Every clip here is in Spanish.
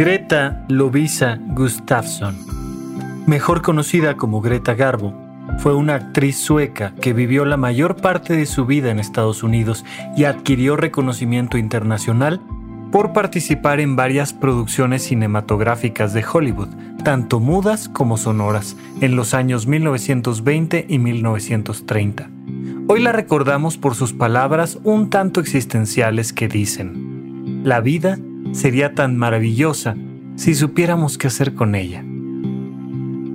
Greta Lovisa Gustafsson, mejor conocida como Greta Garbo, fue una actriz sueca que vivió la mayor parte de su vida en Estados Unidos y adquirió reconocimiento internacional por participar en varias producciones cinematográficas de Hollywood, tanto mudas como sonoras, en los años 1920 y 1930. Hoy la recordamos por sus palabras un tanto existenciales que dicen, la vida sería tan maravillosa si supiéramos qué hacer con ella.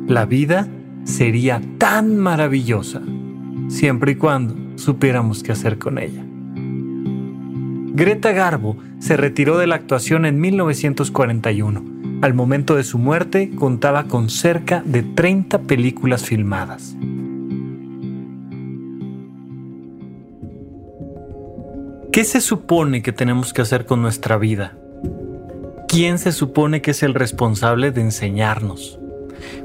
La vida sería tan maravillosa siempre y cuando supiéramos qué hacer con ella. Greta Garbo se retiró de la actuación en 1941. Al momento de su muerte contaba con cerca de 30 películas filmadas. ¿Qué se supone que tenemos que hacer con nuestra vida? ¿Quién se supone que es el responsable de enseñarnos?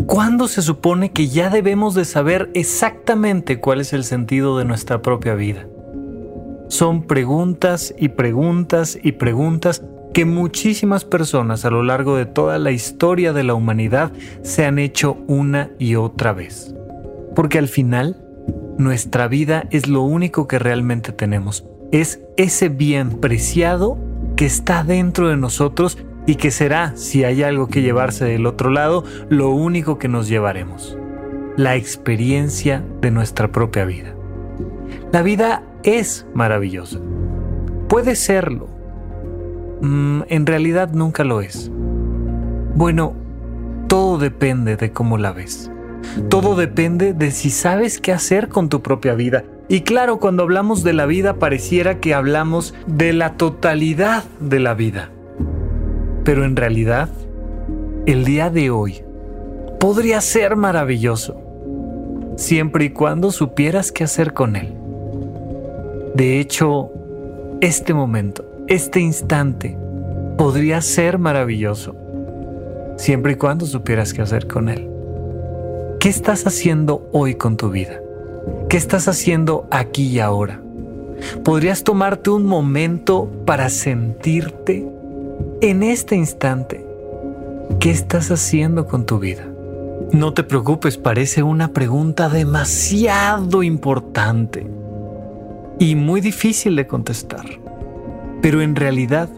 ¿Cuándo se supone que ya debemos de saber exactamente cuál es el sentido de nuestra propia vida? Son preguntas y preguntas y preguntas que muchísimas personas a lo largo de toda la historia de la humanidad se han hecho una y otra vez. Porque al final, nuestra vida es lo único que realmente tenemos. Es ese bien preciado que está dentro de nosotros y que será, si hay algo que llevarse del otro lado, lo único que nos llevaremos, la experiencia de nuestra propia vida. La vida es maravillosa. Puede serlo. Mm, en realidad nunca lo es. Bueno, todo depende de cómo la ves. Todo depende de si sabes qué hacer con tu propia vida. Y claro, cuando hablamos de la vida pareciera que hablamos de la totalidad de la vida. Pero en realidad, el día de hoy podría ser maravilloso, siempre y cuando supieras qué hacer con él. De hecho, este momento, este instante, podría ser maravilloso, siempre y cuando supieras qué hacer con él. ¿Qué estás haciendo hoy con tu vida? ¿Qué estás haciendo aquí y ahora? ¿Podrías tomarte un momento para sentirte en este instante, ¿qué estás haciendo con tu vida? No te preocupes, parece una pregunta demasiado importante y muy difícil de contestar. Pero en realidad,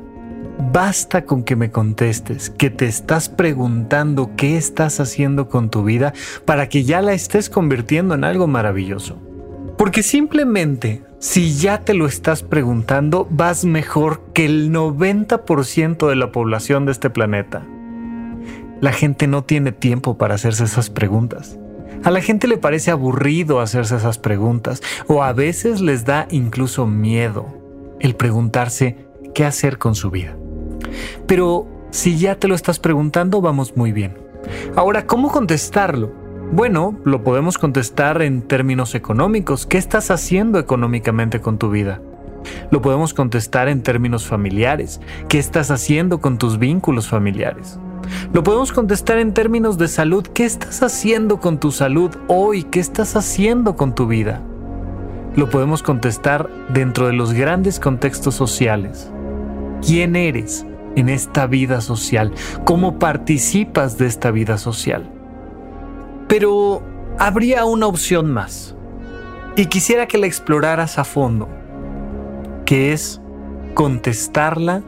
basta con que me contestes que te estás preguntando qué estás haciendo con tu vida para que ya la estés convirtiendo en algo maravilloso. Porque simplemente si ya te lo estás preguntando, vas mejor que el 90% de la población de este planeta. La gente no tiene tiempo para hacerse esas preguntas. A la gente le parece aburrido hacerse esas preguntas o a veces les da incluso miedo el preguntarse qué hacer con su vida. Pero si ya te lo estás preguntando, vamos muy bien. Ahora, ¿cómo contestarlo? Bueno, lo podemos contestar en términos económicos. ¿Qué estás haciendo económicamente con tu vida? Lo podemos contestar en términos familiares. ¿Qué estás haciendo con tus vínculos familiares? Lo podemos contestar en términos de salud. ¿Qué estás haciendo con tu salud hoy? ¿Qué estás haciendo con tu vida? Lo podemos contestar dentro de los grandes contextos sociales. ¿Quién eres en esta vida social? ¿Cómo participas de esta vida social? Pero habría una opción más. Y quisiera que la exploraras a fondo, que es contestarla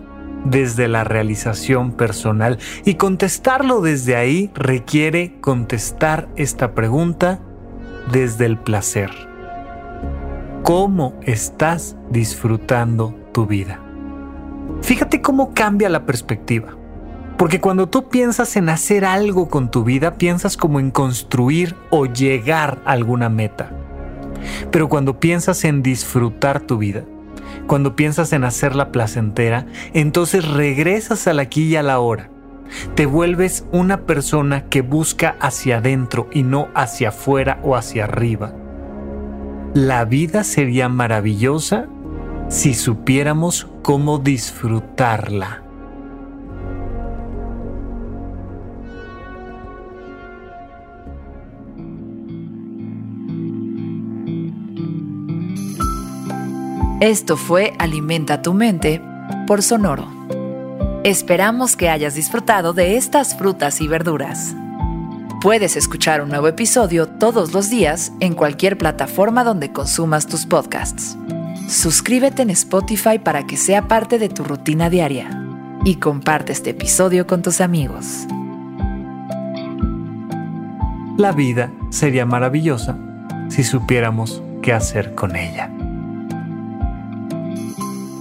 desde la realización personal. Y contestarlo desde ahí requiere contestar esta pregunta desde el placer. ¿Cómo estás disfrutando tu vida? Fíjate cómo cambia la perspectiva. Porque cuando tú piensas en hacer algo con tu vida, piensas como en construir o llegar a alguna meta. Pero cuando piensas en disfrutar tu vida, cuando piensas en hacerla placentera, entonces regresas al aquí y a la hora. Te vuelves una persona que busca hacia adentro y no hacia afuera o hacia arriba. La vida sería maravillosa si supiéramos cómo disfrutarla. Esto fue Alimenta tu mente por Sonoro. Esperamos que hayas disfrutado de estas frutas y verduras. Puedes escuchar un nuevo episodio todos los días en cualquier plataforma donde consumas tus podcasts. Suscríbete en Spotify para que sea parte de tu rutina diaria y comparte este episodio con tus amigos. La vida sería maravillosa si supiéramos qué hacer con ella.